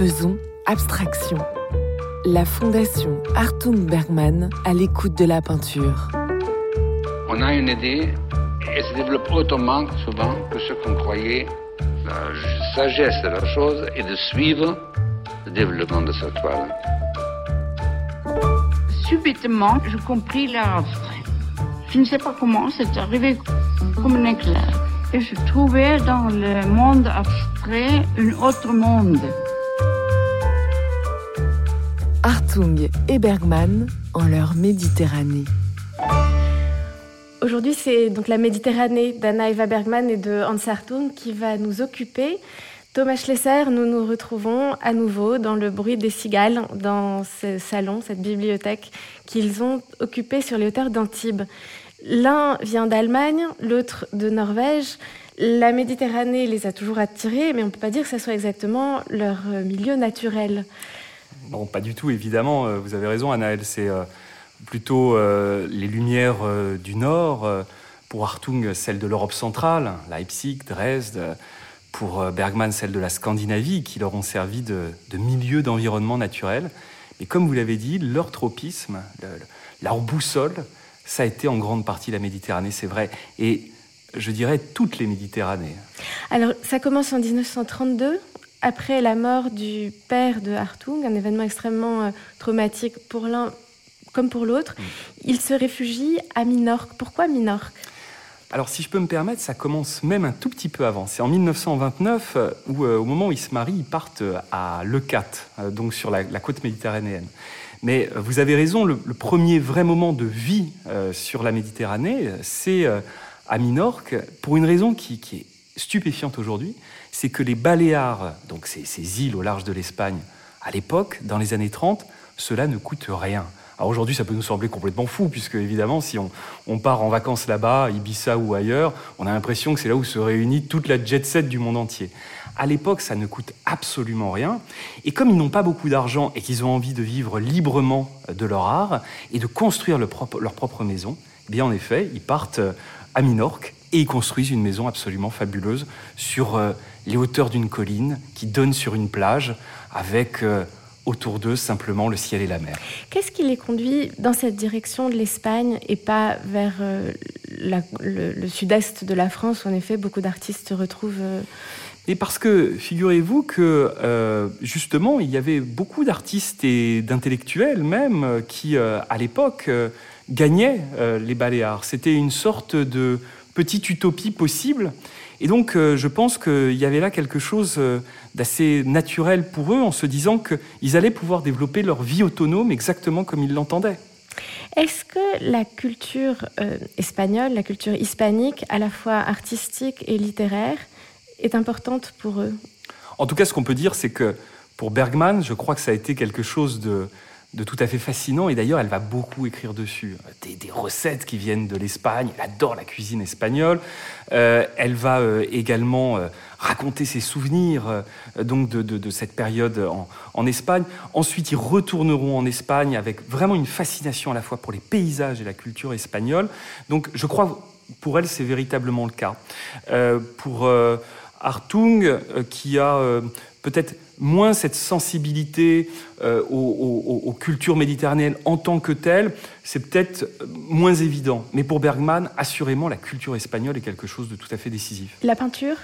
Faisons abstraction. La fondation Artung Bergman à l'écoute de la peinture. On a une idée et se développe autrement souvent que ce qu'on croyait. La sagesse de la chose est de suivre le développement de cette toile. Subitement, je compris l'art abstrait. Je ne sais pas comment, c'est arrivé comme un éclair. Et je trouvais dans le monde abstrait un autre monde. Hartung et Bergman en leur Méditerranée. Aujourd'hui, c'est donc la Méditerranée d'Anna Eva Bergman et de Hans Hartung qui va nous occuper. Thomas Schlesser, nous nous retrouvons à nouveau dans le bruit des cigales, dans ce salon, cette bibliothèque qu'ils ont occupée sur les hauteurs d'Antibes. L'un vient d'Allemagne, l'autre de Norvège. La Méditerranée les a toujours attirés, mais on ne peut pas dire que ce soit exactement leur milieu naturel. Non, pas du tout, évidemment. Euh, vous avez raison, Anaël. C'est euh, plutôt les lumières du Nord. Pour Hartung, celle de l'Europe centrale, Leipzig, Dresde. Pour Bergman, celle de la Scandinavie, qui leur ont servi de milieu d'environnement naturel. Mais comme vous l'avez dit, leur tropisme, leur boussole, ça a été en grande partie la Méditerranée, c'est vrai. Et je dirais toutes les Méditerranées. Alors, ça commence en 1932, après la mort du père de Hartung, un événement extrêmement euh, traumatique pour l'un comme pour l'autre. Mm. Il se réfugie à Minorque. Pourquoi Minorque? Alors, si je peux me permettre, ça commence même un tout petit peu avant. C'est en 1929 euh, où, euh, au moment où ils se marient, ils partent à Leucate, donc sur la côte méditerranéenne. Mais euh, vous avez raison, le, premier vrai moment de vie euh, sur la Méditerranée, c'est euh, à Minorque, pour une raison qui, est stupéfiante aujourd'hui, c'est que les Baléares, donc ces, îles au large de l'Espagne, à l'époque, dans les années 30, cela ne coûte rien. Alors aujourd'hui, ça peut nous sembler complètement fou, puisque évidemment, si on, part en vacances là-bas, Ibiza ou ailleurs, on a l'impression que c'est là où se réunit toute la jet set du monde entier. À l'époque, ça ne coûte absolument rien. Et comme ils n'ont pas beaucoup d'argent et qu'ils ont envie de vivre librement de leur art et de construire leur propre maison, eh bien en effet, ils partent euh, à Minorque et ils construisent une maison absolument fabuleuse sur euh, les hauteurs d'une colline qui donne sur une plage avec euh, autour d'eux simplement le ciel et la mer. Qu'est-ce qui les conduit dans cette direction de l'Espagne et pas vers le, le sud-est de la France où en effet beaucoup d'artistes se retrouvent et parce que figurez-vous que euh, justement, il y avait beaucoup d'artistes et d'intellectuels même qui, euh, à l'époque, euh, gagnaient les Baléares. C'était une sorte de petite utopie possible. Et donc, je pense qu'il y avait là quelque chose d'assez naturel pour eux en se disant qu'ils allaient pouvoir développer leur vie autonome exactement comme ils l'entendaient. Est-ce que la culture espagnole, la culture hispanique, à la fois artistique et littéraire, est importante pour eux? En tout cas, ce qu'on peut dire, c'est que pour Bergman, je crois que ça a été quelque chose de, de tout à fait fascinant. Et d'ailleurs, elle va beaucoup écrire dessus. Des, recettes qui viennent de l'Espagne. Elle adore la cuisine espagnole. Euh, elle va euh, également euh, raconter ses souvenirs donc de, de, cette période en, en, Espagne. Ensuite, ils retourneront en Espagne avec vraiment une fascination à la fois pour les paysages et la culture espagnole. Donc, je crois, pour elle, c'est véritablement le cas. pour Hartung, qui a peut-être moins cette sensibilité euh, aux, cultures méditerranéennes en tant que telles, c'est peut-être moins évident. Mais pour Bergman, assurément, la culture espagnole est quelque chose de tout à fait décisif. La peinture?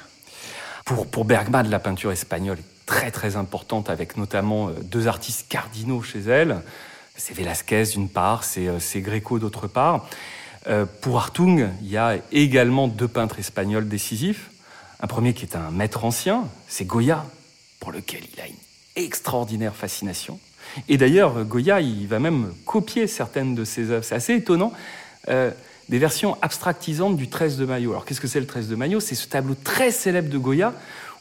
Pour, pour Bergman, la peinture espagnole est très très importante, avec notamment deux artistes cardinaux chez elle. C'est Velázquez d'une part, c'est Greco d'autre part. pour Hartung, il y a également deux peintres espagnols décisifs. Un premier qui est un maître ancien, c'est Goya, lequel il a une extraordinaire fascination. Et d'ailleurs, Goya, il va même copier certaines de ses œuvres. C'est assez étonnant. Euh, des versions abstractisantes du 13 de Maillot. Alors qu'est-ce que c'est le 13 de Maillot C'est ce tableau très célèbre de Goya,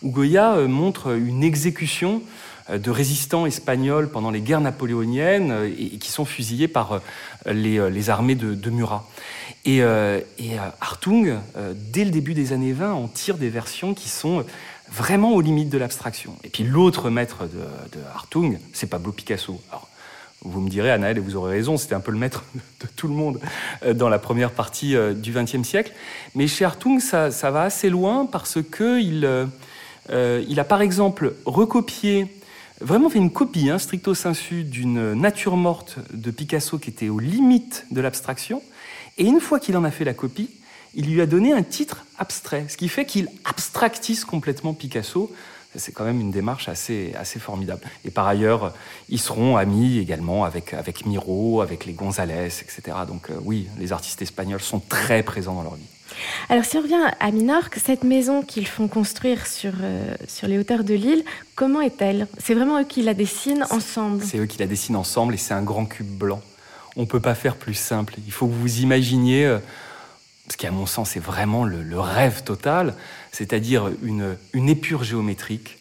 où Goya euh, montre une exécution euh, de résistants espagnols pendant les guerres napoléoniennes et, qui sont fusillés par les, armées de Murat. Et, et Hartung, dès le début des années 20, en tire des versions qui sont vraiment aux limites de l'abstraction. Et puis l'autre maître de, de Hartung, c'est Pablo Picasso. Alors, vous me direz, Anaël, et vous aurez raison, c'était un peu le maître de tout le monde dans la première partie du XXe siècle. Mais chez Hartung, ça, va assez loin parce qu'il il a par exemple recopié vraiment fait une copie, hein, stricto sensu, d'une nature morte de Picasso qui était aux limites de l'abstraction. Et une fois qu'il en a fait la copie, il lui a donné un titre abstrait, ce qui fait qu'il abstractise complètement Picasso. C'est quand même une démarche assez, assez formidable. Et par ailleurs, ils seront amis également avec, avec Miro, avec les González, etc. Donc euh, oui, les artistes espagnols sont très présents dans leur vie. Alors si on revient à Minorque, cette maison qu'ils font construire sur, euh, sur les hauteurs de l'île, comment est-elle? C'est vraiment eux qui la dessinent ensemble? C'est eux qui la dessinent ensemble et c'est un grand cube blanc. On ne peut pas faire plus simple. Il faut que vous imaginiez... Euh, ce qui à mon sens est vraiment le, rêve total, c'est-à-dire une, épure géométrique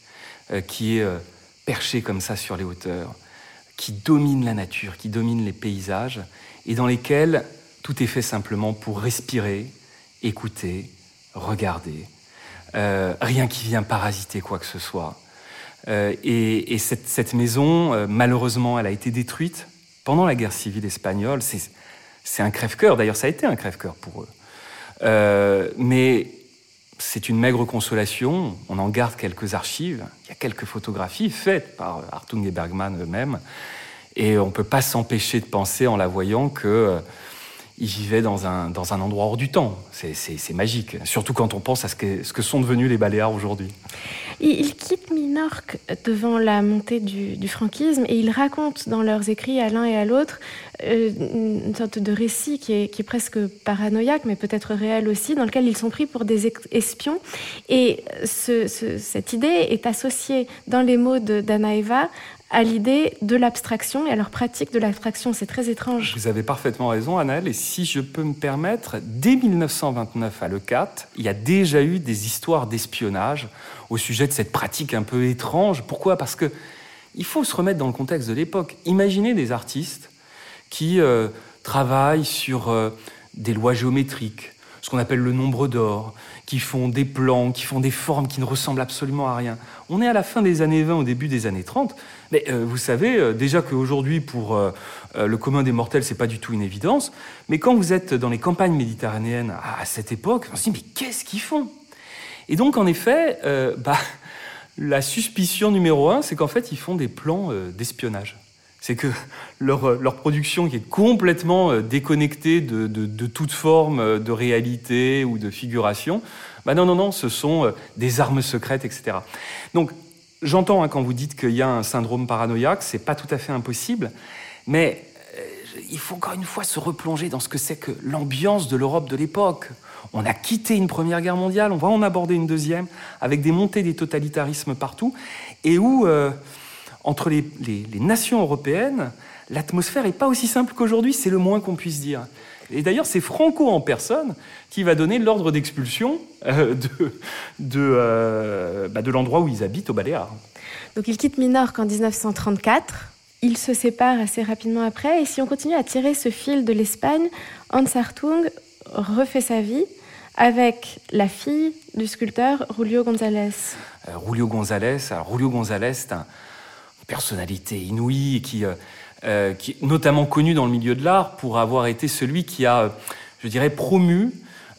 euh, qui est euh, perchée comme ça sur les hauteurs, qui domine la nature, qui domine les paysages, et dans lesquels tout est fait simplement pour respirer, écouter, regarder, euh, rien qui vient parasiter quoi que ce soit. et, cette, cette, maison, malheureusement, elle a été détruite pendant la guerre civile espagnole. C'est un crève-cœur, d'ailleurs ça a été un crève-cœur pour eux. Euh, mais c'est une maigre consolation. On en garde quelques archives. Il y a quelques photographies faites par Hartung et Bergman eux-mêmes. Et on ne peut pas s'empêcher de penser en la voyant que euh, ils vivaient dans un, dans un endroit hors du temps. C'est magique, surtout quand on pense à ce que, ce que sont devenus les Baléares aujourd'hui. Ils quittent Minorque devant la montée du, franquisme et ils racontent dans leurs écrits à l'un et à l'autre euh, une sorte de récit qui est, qui est presque paranoïaque, mais peut-être réel aussi, dans lequel ils sont pris pour des espions. Et ce, cette idée est associée dans les mots d'Anaeva à l'idée de l'abstraction et à leur pratique de l'abstraction. C'est très étrange. Vous avez parfaitement raison, Annelle. Et si je peux me permettre, dès 1929 à Le il y a déjà eu des histoires d'espionnage au sujet de cette pratique un peu étrange. Pourquoi? Parce que il faut se remettre dans le contexte de l'époque. Imaginez des artistes qui euh, travaillent sur euh, des lois géométriques, ce qu'on appelle le nombre d'or, qui font des plans, qui font des formes qui ne ressemblent absolument à rien. On est à la fin des années 20, au début des années 30. Mais euh, vous savez euh, déjà qu'aujourd'hui, pour euh, le commun des mortels, c'est pas du tout une évidence. Mais quand vous êtes dans les campagnes méditerranéennes à, cette époque, on se dit mais qu'est-ce qu'ils font? Et donc en effet, bah, la suspicion numéro un, c'est qu'en fait ils font des plans d'espionnage c'est que leur, leur, production qui est complètement déconnectée de, toute forme de réalité ou de figuration, bah non, non, non, ce sont des armes secrètes, etc. Donc J'entends hein, quand vous dites qu'il y a un syndrome paranoïaque, c'est pas tout à fait impossible, mais euh, il faut encore une fois se replonger dans ce que c'est que l'ambiance de l'Europe de l'époque. On a quitté une première guerre mondiale, on va en aborder une deuxième, avec des montées des totalitarismes partout, et où, euh, entre les, les nations européennes, l'atmosphère n'est pas aussi simple qu'aujourd'hui, c'est le moins qu'on puisse dire. Et d'ailleurs, c'est Franco en personne qui va donner l'ordre d'expulsion euh, de, euh, bah, de, l'endroit où ils habitent au Baléares. Donc ils quittent Minorque en 1934. Ils se séparent assez rapidement après. Et si on continue à tirer ce fil de l'Espagne, Hans Hartung refait sa vie avec la fille du sculpteur Julio González. Euh, Julio González, alors Julio González, c'est une personnalité inouïe qui euh, qui est notamment connu dans le milieu de l'art pour avoir été celui qui a, je dirais, promu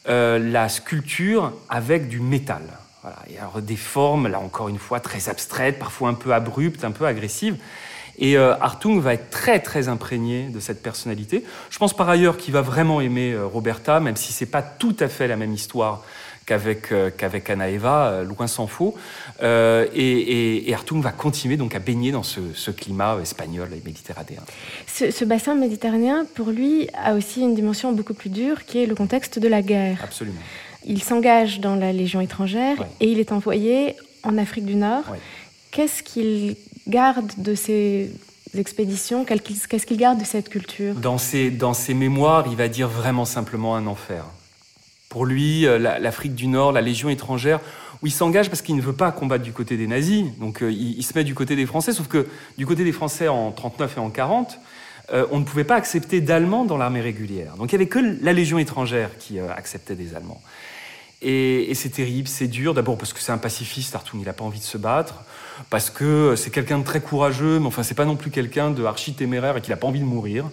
euh, la sculpture avec du métal. Voilà. Il y a des formes, là encore une fois, très abstraites, parfois un peu abruptes, un peu agressives. Et euh, Hartung va être très très imprégné de cette personnalité. Je pense par ailleurs qu'il va vraiment aimer Roberta, même si c'est pas tout à fait la même histoire qu'avec euh, qu'avec Anaeva, euh, loin s'en faut. Euh, et, et, va continuer donc à baigner dans ce, climat espagnol et méditerranéen. Ce, bassin méditerranéen, pour lui, a aussi une dimension beaucoup plus dure, qui est le contexte de la guerre. Absolument. Il s'engage dans la Légion étrangère et il est envoyé en Afrique du Nord. Qu'est-ce qu'il garde de ces expéditions? Qu'est-ce qu'il garde de cette culture? Dans ses, dans ses mémoires, il va dire vraiment simplement un enfer. Pour lui, euh, l'Afrique du Nord, la Légion étrangère, où il s'engage parce qu'il ne veut pas combattre du côté des nazis, donc euh, il, se met du côté des Français, sauf que du côté des Français en 39 et en 40, euh, on ne pouvait pas accepter d'Allemands dans l'armée régulière. Donc il n'y avait que la Légion étrangère qui acceptait des Allemands. Et, c'est terrible, c'est dur, d'abord parce que c'est un pacifiste, Artung, il n'a pas envie de se battre, parce que c'est quelqu'un de très courageux, mais enfin c'est pas non plus quelqu'un de archi téméraire et qu'il n'a pas envie de mourir.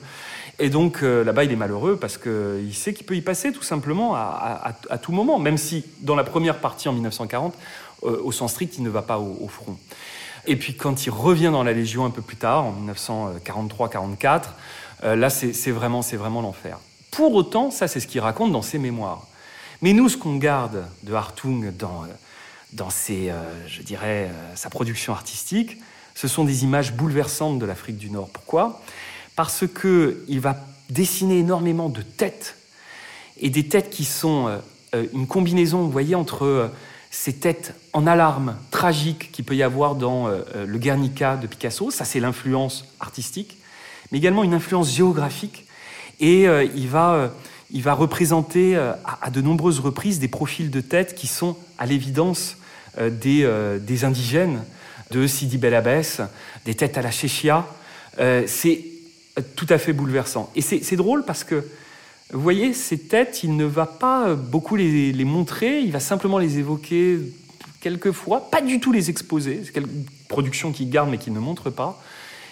Et donc euh, là-bas, il est malheureux parce qu'il sait qu'il peut y passer tout simplement à, tout moment, même si dans la première partie en 1940, euh, au sens strict, il ne va pas au, front. Et puis quand il revient dans la Légion un peu plus tard, en 1943-44, euh, là c'est vraiment, vraiment l'enfer. Pour autant, ça c'est ce qu'il raconte dans ses mémoires. Mais nous, ce qu'on garde de Hartung dans, sa production artistique, ce sont des images bouleversantes de l'Afrique du Nord. Pourquoi? Parce qu'il va dessiner énormément de têtes, et des têtes qui sont une combinaison, vous voyez, entre ces têtes en alarme tragiques qu'il peut y avoir dans euh, euh, le Guernica de Picasso, ça c'est l'influence artistique, mais également une influence géographique. Et euh, il, va, il va représenter à, de nombreuses reprises des profils de têtes qui sont à l'évidence des, indigènes de Sidi Bel Abbès, des têtes à la Chéchia. c'est tout à fait bouleversant. Et c'est drôle parce que vous voyez, ces têtes, il ne va pas beaucoup les, montrer, il va simplement les évoquer quelquefois, pas du tout les exposer. C'est une production qu'il garde mais qu'il ne montre pas.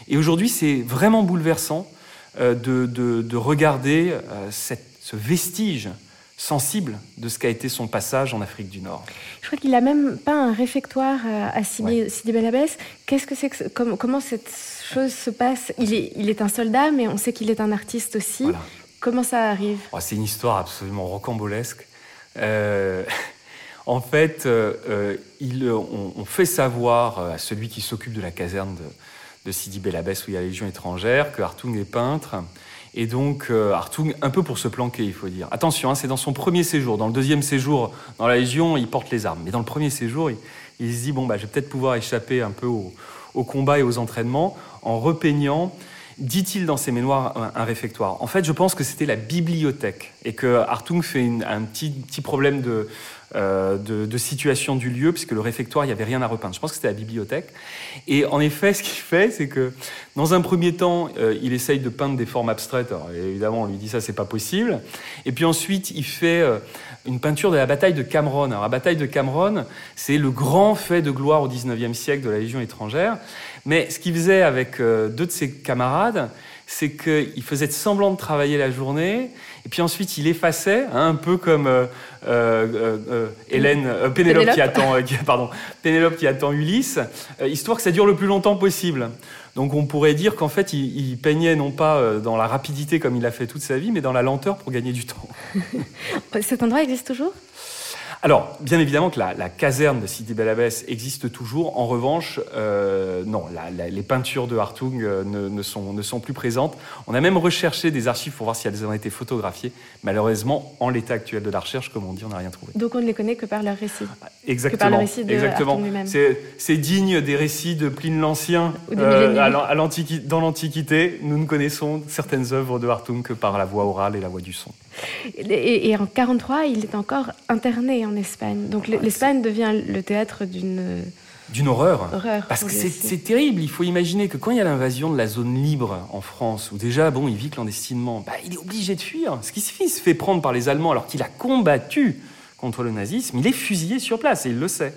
Et aujourd'hui, c'est vraiment bouleversant euh, de, regarder euh, ce vestige sensible de ce qu'a été son passage en Afrique du Nord. Je crois qu'il a même pas un réfectoire euh, à Sidi, ouais. Qu'est-ce que c'est que comment, cette chose se passe il est, il est un soldat, mais on sait qu'il est un artiste aussi. Comment ça arrive oh, C'est une histoire absolument rocambolesque. Euh, en fait, euh, euh, il, on, fait savoir à celui qui s'occupe de la caserne de, Sidi Bel Abbès, où il y a la Légion étrangère, que Hartung est peintre. Et donc, Hartung, un peu pour se planquer, il faut dire. Attention, hein, c'est dans son premier séjour. Dans le deuxième séjour, dans la Légion, il porte les armes. Mais dans le premier séjour, il, se dit bon, bah, je vais peut-être pouvoir échapper un peu au, au combat et aux entraînements en repeignant dit-il dans ses mémoires, un, réfectoire. En fait, je pense que c'était la bibliothèque et que Hartung fait un petit, problème euh, de, situation du lieu, puisque le réfectoire, il n'y avait rien à repeindre. Je pense que c'était la bibliothèque. Et en effet, ce qu'il fait, c'est que dans un premier temps, euh, il essaye de peindre des formes abstraites. évidemment, on lui dit ça, c'est pas possible. Et puis ensuite, il fait euh, une peinture de la bataille de Cameron. Alors, la bataille de Cameron, c'est le grand fait de gloire au 19e siècle de la Légion étrangère. Mais ce qu'il faisait avec euh, deux de ses camarades, c'est qu'il faisait semblant de travailler la journée, et puis ensuite il effaçait, hein, un peu comme euh, euh, Hélène, Pénélope, qui attend, pardon, Pénélope qui attend Ulysse, histoire que ça dure le plus longtemps possible. Donc on pourrait dire qu'en fait il, il, peignait non pas dans la rapidité comme il a fait toute sa vie, mais dans la lenteur pour gagner du temps. Cet endroit existe toujours? Alors, bien évidemment que la, caserne de Sidi Bel Abbès existe toujours. En revanche, euh, non, les peintures de Hartung euh, ne, sont, ne, sont, plus présentes. On a même recherché des archives pour voir si elles ont été photographiées. Malheureusement, en l'état actuel de la recherche, comme on dit, on n'a rien trouvé. Donc on ne les connaît que par leur récit. Exactement. Que par le récit de Exactement. C'est digne des récits de Pline l'Ancien euh, dans l'Antiquité. Nous ne connaissons certaines œuvres de Hartung que par la voix orale et la voix du son. Et, en 43, il est encore interné en Espagne. Donc l'Espagne devient le théâtre d'une d'une horreur. Parce que c'est terrible. Il faut imaginer que quand il y a l'invasion de la zone libre en France, où déjà, bon, il vit clandestinement, bah, il est obligé de fuir. Ce qui se fait, il se fait prendre par les Allemands alors qu'il a combattu contre le nazisme. Il est fusillé sur place et il le sait.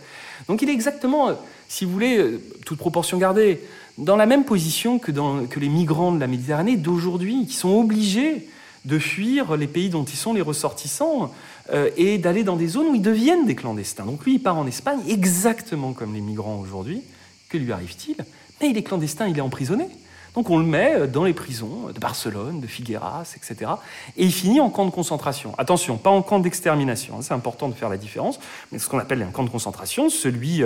Donc il est exactement, euh, si vous voulez, euh, toute proportion gardée, dans la même position que, dans, que les migrants de la Méditerranée d'aujourd'hui, qui sont obligés de fuir les pays dont ils sont les ressortissants euh, et d'aller dans des zones où ils deviennent des clandestins. Donc lui, il part en Espagne exactement comme les migrants aujourd'hui. Que lui arrive-t-il? Mais il est clandestin, il est emprisonné. Donc on le met euh, dans les prisons de Barcelone, de Figueras, etc. Et il finit en camp de concentration. Attention, pas en camp d'extermination, hein, c'est important de faire la différence, mais ce qu'on appelle un camp de concentration, celui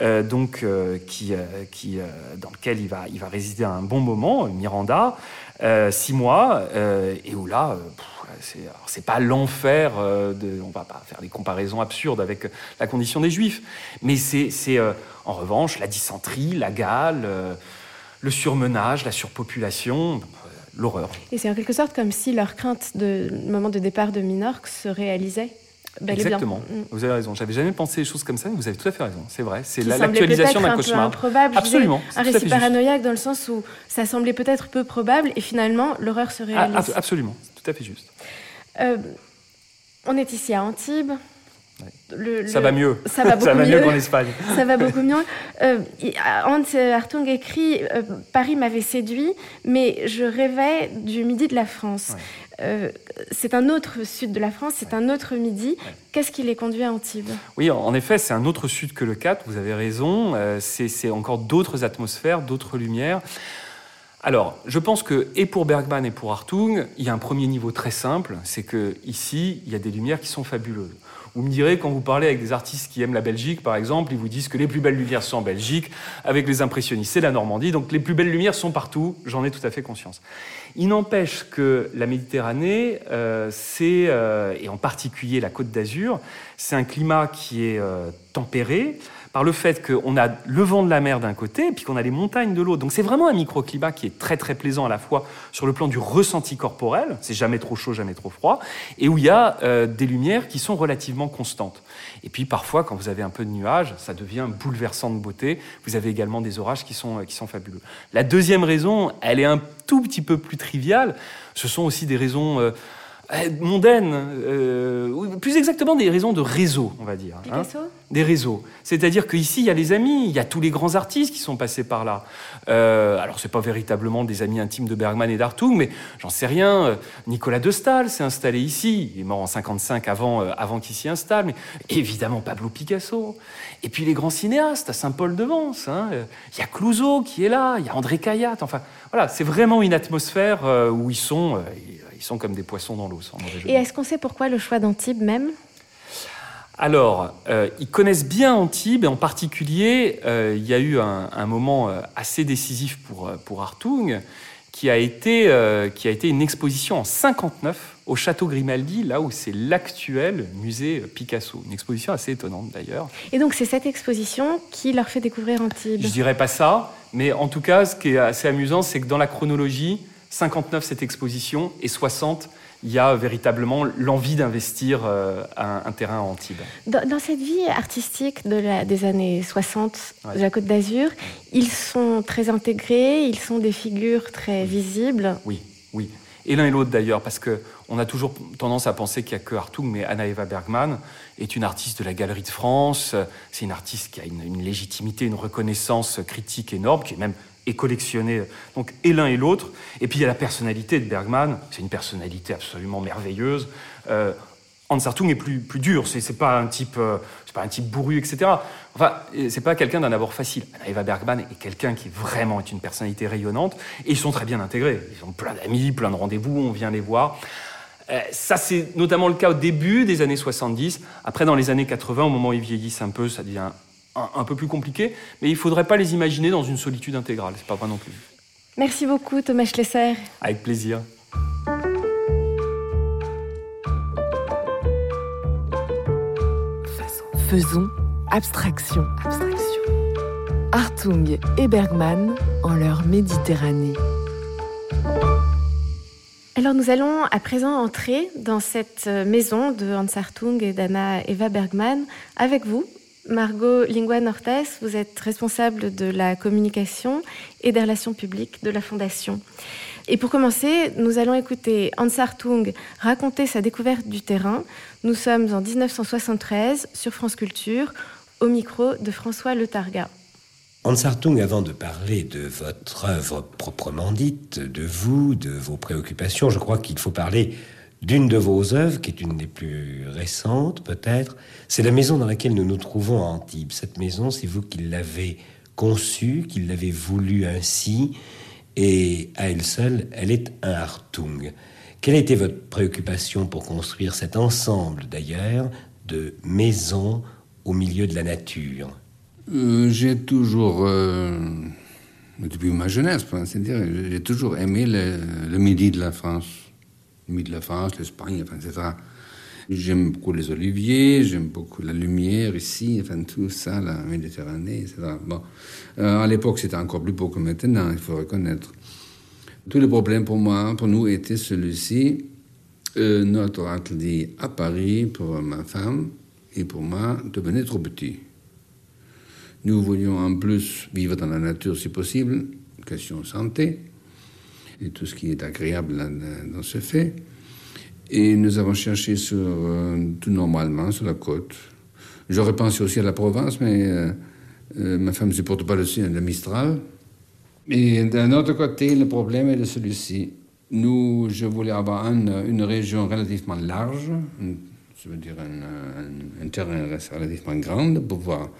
euh, donc, qui, qui, dans lequel il va, il va résider un bon moment, Miranda, euh, six mois, euh, et où là, euh, c'est pas l'enfer, on va pas faire des comparaisons absurdes avec la condition des juifs, mais c'est en revanche la dysenterie, la gale, le surmenage, la surpopulation, l'horreur. Et c'est en quelque sorte comme si leur crainte de moment de départ de Minorque se réalisait Exactement. Mm. Vous avez raison. J'avais jamais pensé des choses comme ça, mais vous avez tout à fait raison. C'est vrai. C'est l'actualisation d'un cauchemar. Improbable, Absolument. un récit paranoïaque dans le sens où ça semblait peut-être peu probable et finalement l'horreur se ah, réalise. absolument. Tout à fait juste. Euh, on est ici à Antibes. ça va mieux. Ça va beaucoup mieux, qu'en Espagne. ça va beaucoup mieux. Euh, Hans Hartung écrit euh, Paris m'avait séduit, mais je rêvais du midi de la France. Euh, c'est un autre sud de la France, c'est un autre midi. Qu'est-ce qui les conduit à Antibes? Oui, en effet, c'est un autre sud que le Cap, vous avez raison. Euh, c'est encore d'autres atmosphères, d'autres lumières. Alors, je pense que, et pour Bergman et pour Hartung, il y a un premier niveau très simple, c'est que ici, il y a des lumières qui sont fabuleuses. Vous me direz, quand vous parlez avec des artistes qui aiment la Belgique, par exemple, ils vous disent que les plus belles lumières sont en Belgique, avec les impressionnistes, c'est la Normandie, donc les plus belles lumières sont partout, j'en ai tout à fait conscience. Il n'empêche que la Méditerranée, euh, c'est, euh, et en particulier la Côte d'Azur, c'est un climat qui est euh, tempéré, par le fait qu'on a le vent de la mer d'un côté et puis qu'on a les montagnes de l'autre. Donc c'est vraiment un microclimat qui est très très plaisant à la fois sur le plan du ressenti corporel, c'est jamais trop chaud, jamais trop froid, et où il y a euh, des lumières qui sont relativement constantes. Et puis parfois, quand vous avez un peu de nuages, ça devient bouleversant de beauté. Vous avez également des orages qui sont, sont fabuleux. La deuxième raison, elle est un tout petit peu plus triviale. Ce sont aussi des raisons... Euh, euh, mondaines, euh, plus exactement des raisons de réseau, on va dire. Hein. des réseaux. C'est-à-dire qu'ici, il y a les amis, il y a tous les grands artistes qui sont passés par là. Euh, alors, ce pas véritablement des amis intimes de Bergman et d'Artung, mais j'en sais rien. Euh, Nicolas de Stahl s'est installé ici. Il est mort en 55 avant, avant qu'il s'y installe. Mais évidemment, Pablo Picasso. Et puis les grands cinéastes, à Saint-Paul-de-Vence. Hein. Il y a Clouseau qui est là, il y a André Cayatte. Enfin, voilà, c'est vraiment une atmosphère où ils sont ils sont comme des poissons dans l'eau. Et est-ce qu'on sait pourquoi le choix d'Antibes même? Alors, euh, ils connaissent bien Antibes, et en particulier, euh, il y a eu un, moment euh, assez décisif pour, pour Hartung, qui a, été, qui a été une exposition en 59 au Château Grimaldi, là où c'est l'actuel musée Picasso. Une exposition assez étonnante d'ailleurs. Et donc c'est cette exposition qui leur fait découvrir Antibes? Je dirais pas ça, mais en tout cas, ce qui est assez amusant, c'est que dans la chronologie, 59 cette exposition et 60 il y a véritablement l'envie d'investir euh, un, terrain à Antibes. Dans, cette vie artistique de la, des années 60 de la Côte d'Azur, ils sont très intégrés, ils sont des figures très visibles. Oui, oui. Et l'un et l'autre d'ailleurs, parce qu'on a toujours tendance à penser qu'il n'y a que Hartung, mais Anna-Eva Bergman est une artiste de la Galerie de France. C'est une artiste qui a une, une légitimité, une reconnaissance critique énorme, qui est même et collectionner donc et l'un et l'autre. Et puis il y a la personnalité de Bergman, c'est une personnalité absolument merveilleuse. Euh, Hans Hartung est plus, plus dur, c'est pas un type, euh, c'est pas un type bourru, etc. Enfin, c'est pas quelqu'un d'un abord facile. Eva Bergman est quelqu'un qui vraiment est une personnalité rayonnante, et ils sont très bien intégrés. Ils ont plein d'amis, plein de rendez-vous, on vient les voir. Euh, ça, c'est notamment le cas au début des années 70. Après, dans les années 80, au moment où ils vieillissent un peu, ça devient un, peu plus compliqué, mais il ne faudrait pas les imaginer dans une solitude intégrale. C'est pas vrai non plus. Merci beaucoup, Thomas Schlesser. Avec plaisir. Faisons abstraction. abstraction. Hartung et Bergman en leur Méditerranée. Alors nous allons à présent entrer dans cette maison de Hans Hartung et d'Anna Eva Bergman avec vous, Margot Lingua Nortes, vous êtes responsable de la communication et des relations publiques de la Fondation. Et pour commencer, nous allons écouter Hans Hartung raconter sa découverte du terrain. Nous sommes en 1973 sur France Culture, au micro de François Le Targa. Hans Hartung, avant de parler de votre œuvre proprement dite, de vous, de vos préoccupations, je crois qu'il faut parler d'une de vos œuvres, qui est une des plus récentes peut-être, c'est la maison dans laquelle nous nous trouvons à Antibes. Cette maison, c'est vous qui l'avez conçue, qui l'avez voulu ainsi, et à elle seule, elle est un Hartung. Quelle a été votre préoccupation pour construire cet ensemble, d'ailleurs, de maisons au milieu de la nature? Euh, J'ai toujours, euh, depuis ma jeunesse, c'est-à-dire, j'ai toujours aimé le midi de la France de la France, l'Espagne, enfin, etc. J'aime beaucoup les oliviers, j'aime beaucoup la lumière ici, enfin tout ça, la Méditerranée, etc. Bon, euh, à l'époque c'était encore plus beau que maintenant, il faut reconnaître. Tout le problème pour moi, pour nous, était celui-ci. Euh, notre atelier à Paris pour ma femme et pour moi devenait trop petit. Nous voulions en plus vivre dans la nature si possible, question santé et tout ce qui est agréable dans ce fait. Et nous avons cherché euh, tout normalement sur la côte. J'aurais pensé aussi à la province, mais euh, euh, ma femme ne supporte pas le, le Mistral. Et d'un autre côté, le problème est de celui-ci. Nous, je voulais avoir une, région relativement large, je veux dire un, terrain relativement grand, pour pouvoir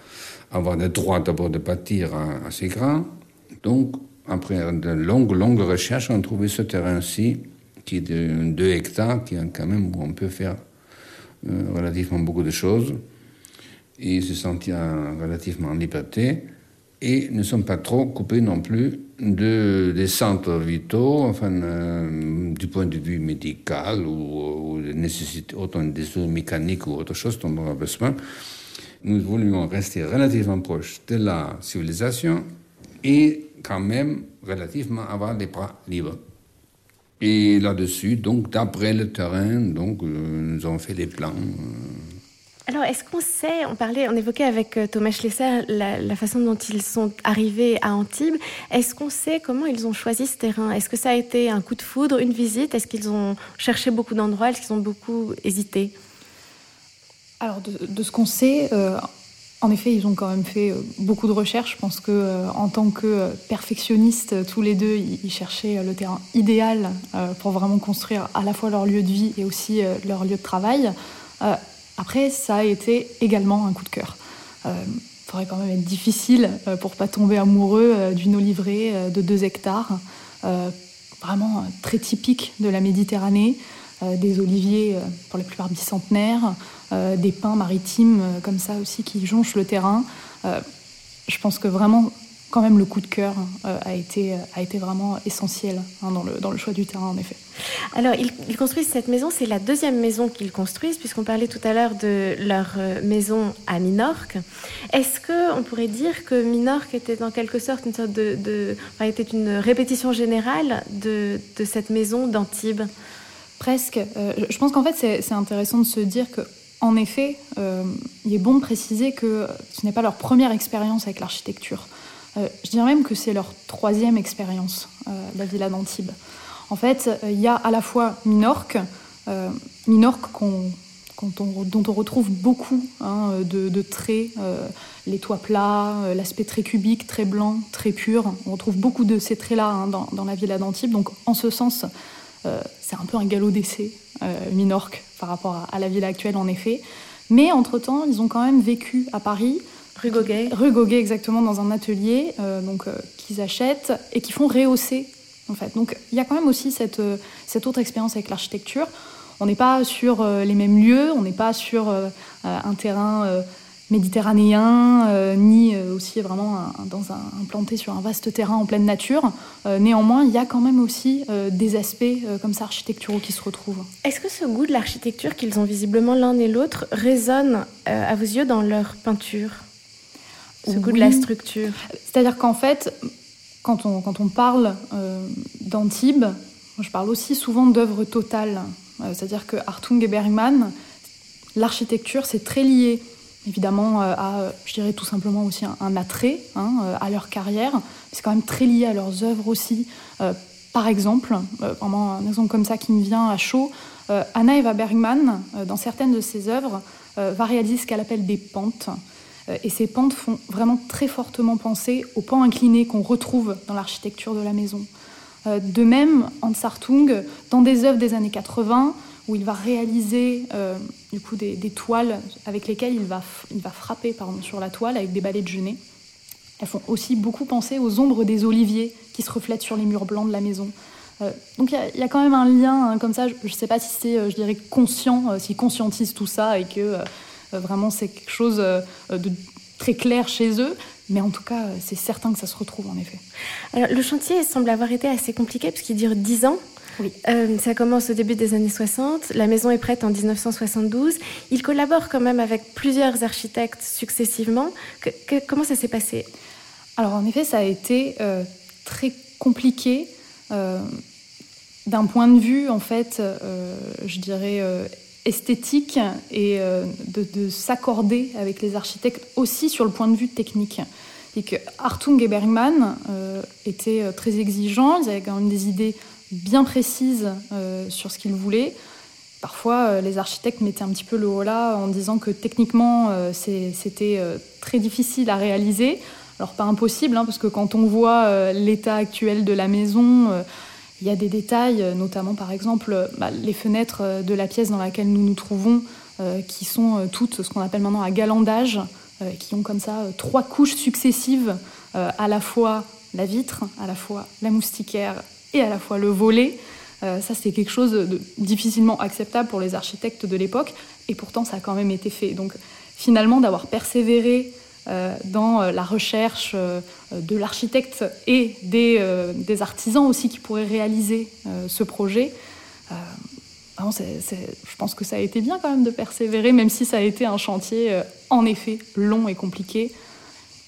avoir le droit d'abord de bâtir assez grand. Donc, après de longues, longues recherches, on a trouvé ce terrain-ci, qui est de 2 hectares, qui est quand même où on peut faire euh, relativement beaucoup de choses et se sentir relativement en liberté. Et ne sommes pas trop coupés non plus de, des centres vitaux, enfin, euh, du point de vue médical ou, ou autant des soins mécaniques ou autre chose dont on a besoin. Nous voulions rester relativement proches de la civilisation et quand même relativement avoir les bras libres. Et là-dessus, donc d'après le terrain, donc euh, nous avons fait des plans. Euh. Alors, est-ce qu'on sait, on parlait, on évoquait avec euh, Thomas Schlesser la, façon dont ils sont arrivés à Antibes. Est-ce qu'on sait comment ils ont choisi ce terrain? Est-ce que ça a été un coup de foudre, une visite? Est-ce qu'ils ont cherché beaucoup d'endroits? Est-ce qu'ils ont beaucoup hésité? Alors, de, ce qu'on sait, en effet, ils ont quand même fait euh, beaucoup de recherches. Je pense que euh, en tant que euh, perfectionnistes, tous les deux, ils cherchaient le terrain idéal pour vraiment construire à la fois leur lieu de vie et aussi leur lieu de travail. Après, ça a été également un coup de cœur. Il faudrait quand même être difficile pour pas tomber amoureux d'une oliverie de 2 hectares, vraiment très typique de la Méditerranée, des oliviers pour la plupart bicentenaires, euh, des pins maritimes euh, comme ça aussi qui jonchent le terrain. Euh, je pense que vraiment quand même le coup de cœur a, été, a été vraiment essentiel hein, dans, le, dans le choix du terrain, en effet. Alors, ils, construisent cette maison, c'est la deuxième maison qu'ils construisent, puisqu'on parlait tout à l'heure de leur maison à Minorque. Est-ce qu'on pourrait dire que Minorque était en quelque sorte une sorte de. de était une répétition générale de, de cette maison d'Antibes? Presque. je pense qu'en fait, c'est intéressant de se dire que en effet, euh, il est bon de préciser que ce n'est pas leur première expérience avec l'architecture. Euh, je dirais même que c'est leur troisième expérience, euh, la villa d'Antibes. En fait, il y a à la fois Minorque, Minorque dont on retrouve beaucoup hein, de, traits, les toits plats, l'aspect très cubique, très blanc, très pur. On retrouve beaucoup de ces traits-là hein, dans, la villa d'Antibes. Donc, en ce sens, c'est un peu un galop d'essai, Minorque, par rapport à, la ville actuelle, en effet. Mais entre-temps, ils ont quand même vécu à Paris. Rue Goguet. Rue Goguet, exactement, dans un atelier euh, donc euh, qu'ils achètent et qui font rehausser, en fait. Donc il y a quand même aussi cette, euh, cette autre expérience avec l'architecture. On n'est pas sur les mêmes lieux, on n'est pas sur un terrain méditerranéen, euh, ni euh, aussi vraiment dans un, implanté sur un vaste terrain en pleine nature. Euh, néanmoins, il y a quand même aussi des aspects comme ça architecturaux qui se retrouvent. Est-ce que ce goût de l'architecture qu'ils ont visiblement l'un et l'autre résonne à vos yeux dans leur peinture? Ce goût de la structure C'est-à-dire qu'en fait, quand on, quand on parle d'Antibes, je parle aussi souvent d'œuvres totales. C'est-à-dire que Hartung et Bergman, l'architecture, c'est très lié évidemment euh, à, je dirais tout simplement aussi un, attrait hein, euh, à leur carrière. C'est quand même très lié à leurs œuvres aussi. Euh, par exemple, vraiment un exemple comme ça qui me vient à chaud, Anna Eva Bergman, dans certaines de ses œuvres, va réaliser ce qu'elle appelle des pentes. Et ces pentes font vraiment très fortement penser aux pans inclinés qu'on retrouve dans l'architecture de la maison. De même, Hans Hartung, dans des œuvres des années 80, où il va réaliser euh, du coup des, toiles avec lesquelles il va, il va frapper pardon, sur la toile avec des balais de genêt. Elles font aussi beaucoup penser aux ombres des oliviers qui se reflètent sur les murs blancs de la maison. Euh, donc il y, a quand même un lien hein, comme ça. Je ne sais pas si c'est, euh, je dirais, conscient, s'ils conscientisent tout ça et que vraiment c'est quelque chose de très clair chez eux. Mais en tout cas, c'est certain que ça se retrouve en effet. Alors, le chantier semble avoir été assez compliqué puisqu'il dure 10 ans. Oui. Euh, ça commence au début des années 60. La maison est prête en 1972. Il collabore quand même avec plusieurs architectes successivement. comment ça s'est passé? Alors en effet, ça a été euh, très compliqué euh, d'un point de vue, en fait, je dirais esthétique et de, s'accorder avec les architectes aussi sur le point de vue technique. Et que Hartung et Bergman étaient très exigeants, ils avaient quand même des idées bien précise euh, sur ce qu'ils voulaient. Parfois, euh, les architectes mettaient un petit peu le haut là en disant que techniquement, euh, c'était très difficile à réaliser. Alors, pas impossible, hein, parce que quand on voit l'état actuel de la maison, Il y a des détails, notamment par exemple bah, les fenêtres de la pièce dans laquelle nous nous trouvons, qui sont toutes ce qu'on appelle maintenant à galandage, qui ont comme ça trois couches successives, à la fois la vitre, à la fois la moustiquaire et à la fois le volet. ça, c'est quelque chose de difficilement acceptable pour les architectes de l'époque, et pourtant, ça a quand même été fait. Donc, finalement, d'avoir persévéré euh, dans euh, la recherche euh, de l'architecte et des, artisans aussi qui pourraient réaliser ce projet. je pense que ça a été bien quand même de persévérer, même si ça a été un chantier en effet long et compliqué.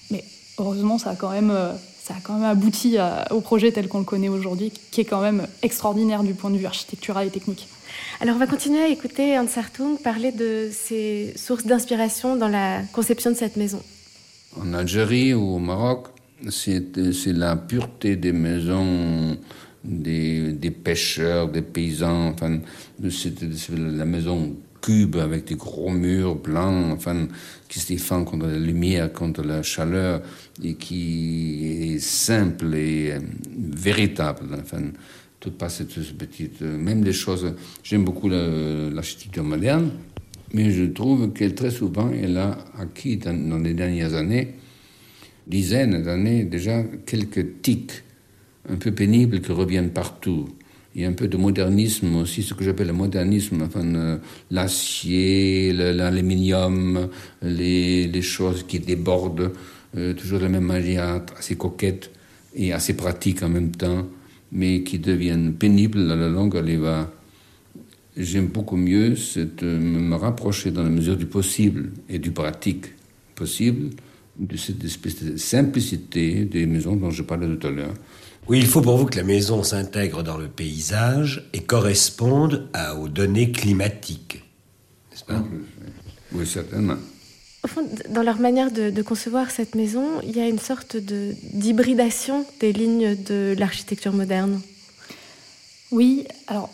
Mais heureusement, ça a quand même, ça a quand même abouti au projet tel qu'on le connaît aujourd'hui, qui est quand même extraordinaire du point de vue architectural et technique. Alors on va continuer à écouter Hans Hartung parler de ses sources d'inspiration dans la conception de cette maison. En Algérie ou au Maroc, c'est la pureté des maisons des, pêcheurs, des paysans. Enfin, c'est la maison cube avec des gros murs blancs, enfin, qui se défend contre la lumière, contre la chaleur, et qui est simple et euh, véritable. Enfin, tout pas cette petite, euh, même les choses. J'aime beaucoup l'architecture moderne, mais je trouve qu'elle très souvent elle a acquis dans, les dernières années, dizaines d'années déjà, quelques tics un peu pénibles qui reviennent partout. Il y a un peu de modernisme aussi, ce que j'appelle le modernisme, enfin, euh, l'acier, l'aluminium, les, choses qui débordent, euh, toujours de la même manière, assez coquette et assez pratique en même temps mais qui deviennent pénibles à la longue. Elle va. J'aime beaucoup mieux me rapprocher dans la mesure du possible et du pratique possible de cette espèce de simplicité des maisons dont je parlais tout à l'heure. Oui, il faut pour vous que la maison s'intègre dans le paysage et corresponde à, aux données climatiques, n'est-ce pas? Oui, certainement. Au fond, dans leur manière de, concevoir cette maison, il y a une sorte d'hybridation des lignes de l'architecture moderne. Oui, alors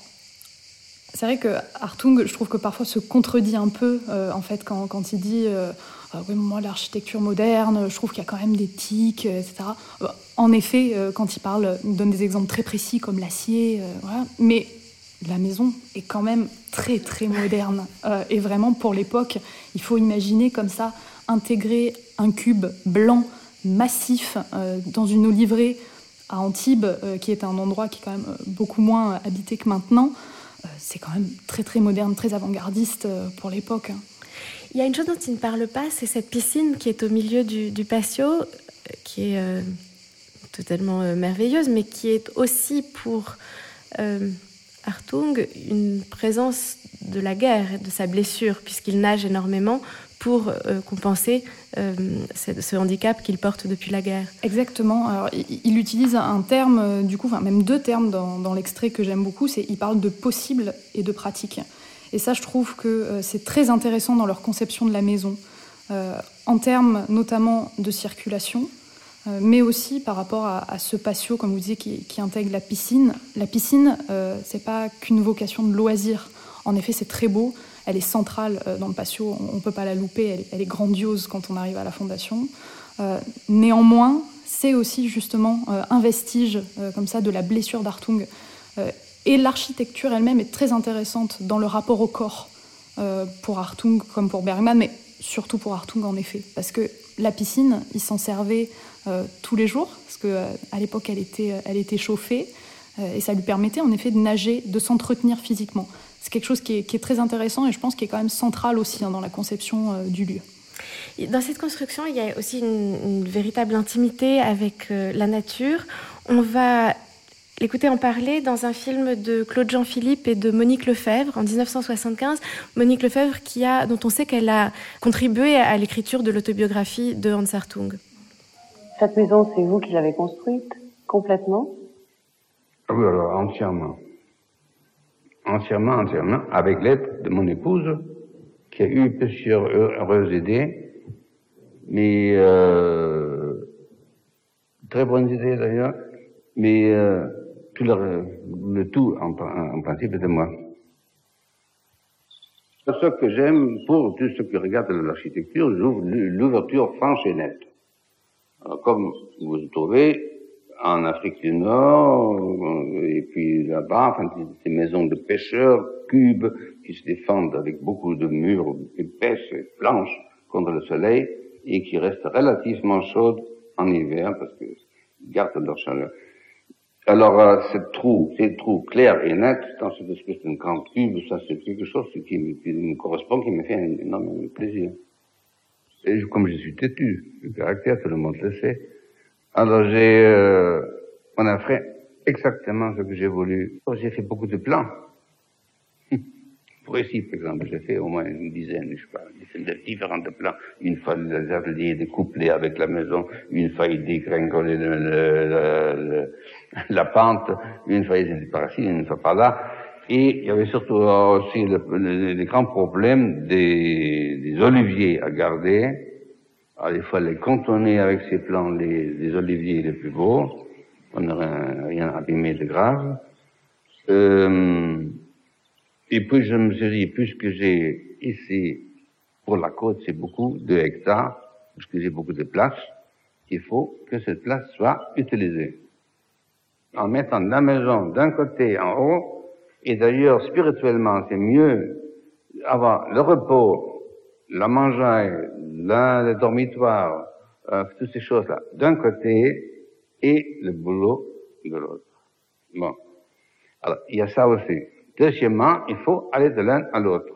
c'est vrai que Hartung, je trouve que parfois se contredit un peu euh, en fait quand, quand il dit euh, ah oui, moi l'architecture moderne, je trouve qu'il y a quand même des tics, etc. Euh, en effet, quand il parle, il donne des exemples très précis comme l'acier, mais la maison est quand même très très moderne. Et vraiment pour l'époque, il faut imaginer comme ça intégrer un cube blanc massif dans une olivrée à Antibes, qui est un endroit qui est quand même beaucoup moins habité que maintenant. C'est quand même très très moderne, très avant-gardiste pour l'époque. Il y a une chose dont il ne parle pas, c'est cette piscine qui est au milieu du, patio, qui est totalement merveilleuse, mais qui est aussi pour Hartung une présence de la guerre de sa blessure, puisqu'il nage énormément pour euh, compenser euh, ce, handicap qu'il porte depuis la guerre. Exactement. Il, utilise un terme, euh, du coup, même deux termes dans, l'extrait que j'aime beaucoup, c'est il parle de possible et de pratique. Et ça, je trouve que c'est très intéressant dans leur conception de la maison, en termes notamment de circulation, mais aussi par rapport à, ce patio, comme vous disiez, qui, intègre la piscine. La piscine, euh, c'est pas qu'une vocation de loisir. En effet, c'est très beau. Elle est centrale euh, dans le patio. On ne peut pas la louper. Elle, est grandiose quand on arrive à la fondation. néanmoins, c'est aussi justement un vestige comme ça de la blessure d'Artung. et l'architecture elle-même est très intéressante dans le rapport au corps pour Artung comme pour Bergman, mais surtout pour Artung en effet, parce que la piscine, il s'en servait euh, tous les jours, parce qu'à euh, à l'époque, elle était, euh, elle était chauffée, et ça lui permettait en effet de nager, de s'entretenir physiquement. C'est quelque chose qui est, très intéressant et je pense qui est quand même central aussi hein, dans la conception du lieu. Dans cette construction, il y a aussi une, véritable intimité avec la nature. On va l'écouter en parler dans un film de Claude Jean-Philippe et de Monique Lefebvre en 1975. Monique Lefebvre, qui a, dont on sait qu'elle a contribué à l'écriture de l'autobiographie de Hans Hartung. Cette maison, c'est vous qui l'avez construite complètement? Ah Oui, alors entièrement. Entièrement, entièrement, avec l'aide de mon épouse, qui a eu plusieurs heureuses idées, mais euh, très bonnes idées d'ailleurs, mais euh, tout le, tout en, en, principe de moi. Ce que j'aime pour tous ceux qui regardent l'architecture, l'ouverture franche et nette. Euh, comme vous trouvez, en Afrique du Nord, et puis là-bas, enfin, ces maisons de pêcheurs, cubes, qui se défendent avec beaucoup de murs épaisses et blanches contre le soleil, et qui restent relativement chaudes en hiver, parce qu'ils gardent leur chaleur. Alors, euh, ce trou, ces trous clairs et nets dans cette espèce de grand cube, ça c'est quelque chose qui me, correspond, qui me fait un énorme plaisir. Et comme je suis têtu, le caractère, tout le monde le sait, alors j'ai, euh, on a fait exactement ce que j'ai voulu. Oh, j'ai fait beaucoup de plans. Pour ici, par exemple, j'ai fait au moins une dizaine, je sais pas, de différents plans. Une fois les ateliers découplés avec la maison, une fois le, le, la pente, une fois ils étaient par ici, une fois par là. Et il y avait surtout aussi le, le, grand problème des, oliviers à garder. Alors, il fallait contourner avec ces plans les, les oliviers les plus beaux. On n'aurait rien abîmé de grave. Euh, et puis je me suis dit, puisque j'ai ici, pour la côte, c'est beaucoup de hectares, puisque j'ai beaucoup de place, il faut que cette place soit utilisée. En mettant la maison d'un côté en haut, et d'ailleurs spirituellement c'est mieux avoir le repos, la mangeaille, le dormitoire, euh, toutes ces choses-là d'un côté et le boulot de l'autre. Bon. Alors, il y a ça aussi. Deuxièmement, il faut aller de l'un à l'autre.